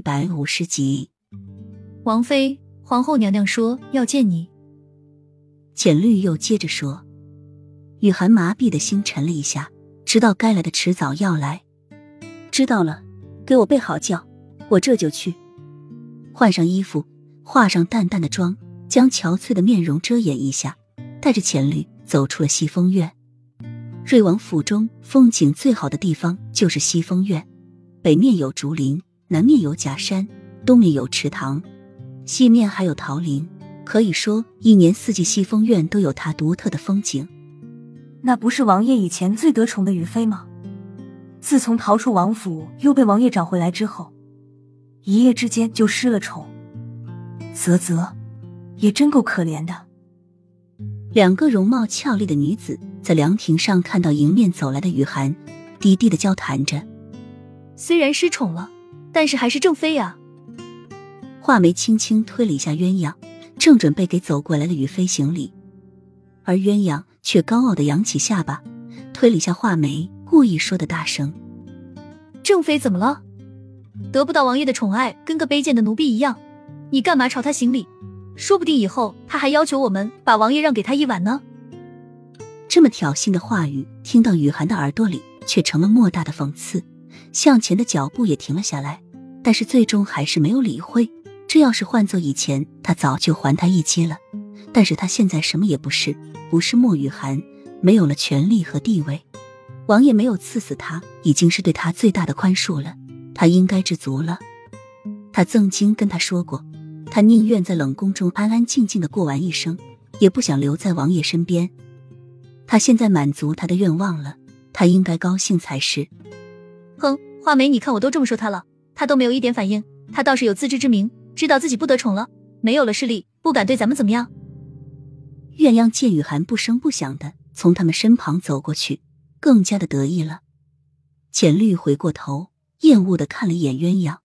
一百五十集，王妃，皇后娘娘说要见你。简绿又接着说，雨涵麻痹的心沉了一下，知道该来的迟早要来。知道了，给我备好轿，我这就去。换上衣服，化上淡淡的妆，将憔悴的面容遮掩一下，带着浅绿走出了西风院。瑞王府中风景最好的地方就是西风院，北面有竹林，南面有假山，东面有池塘，西面还有桃林。可以说，一年四季西风院都有它独特的风景。那不是王爷以前最得宠的雨妃吗？自从逃出王府，又被王爷找回来之后，一夜之间就失了宠。啧啧，也真够可怜的。两个容貌俏丽的女子在凉亭上看到迎面走来的雨涵，低低的交谈着。虽然失宠了，但是还是正妃呀。画眉轻轻推了一下鸳鸯。正准备给走过来的雨飞行礼，而鸳鸯却高傲的扬起下巴，推了一下画眉，故意说的大声：“正妃怎么了？得不到王爷的宠爱，跟个卑贱的奴婢一样，你干嘛朝他行礼？说不定以后他还要求我们把王爷让给他一碗呢。”这么挑衅的话语，听到雨涵的耳朵里，却成了莫大的讽刺。向前的脚步也停了下来，但是最终还是没有理会。这要是换做以前，他早就还他一击了。但是他现在什么也不是，不是莫雨涵，没有了权力和地位。王爷没有赐死他，已经是对他最大的宽恕了。他应该知足了。他曾经跟他说过，他宁愿在冷宫中安安静静的过完一生，也不想留在王爷身边。他现在满足他的愿望了，他应该高兴才是。哼，画眉，你看我都这么说他了，他都没有一点反应，他倒是有自知之明。知道自己不得宠了，没有了势力，不敢对咱们怎么样。鸳鸯见雨涵不声不响的从他们身旁走过去，更加的得意了。浅绿回过头，厌恶的看了一眼鸳鸯，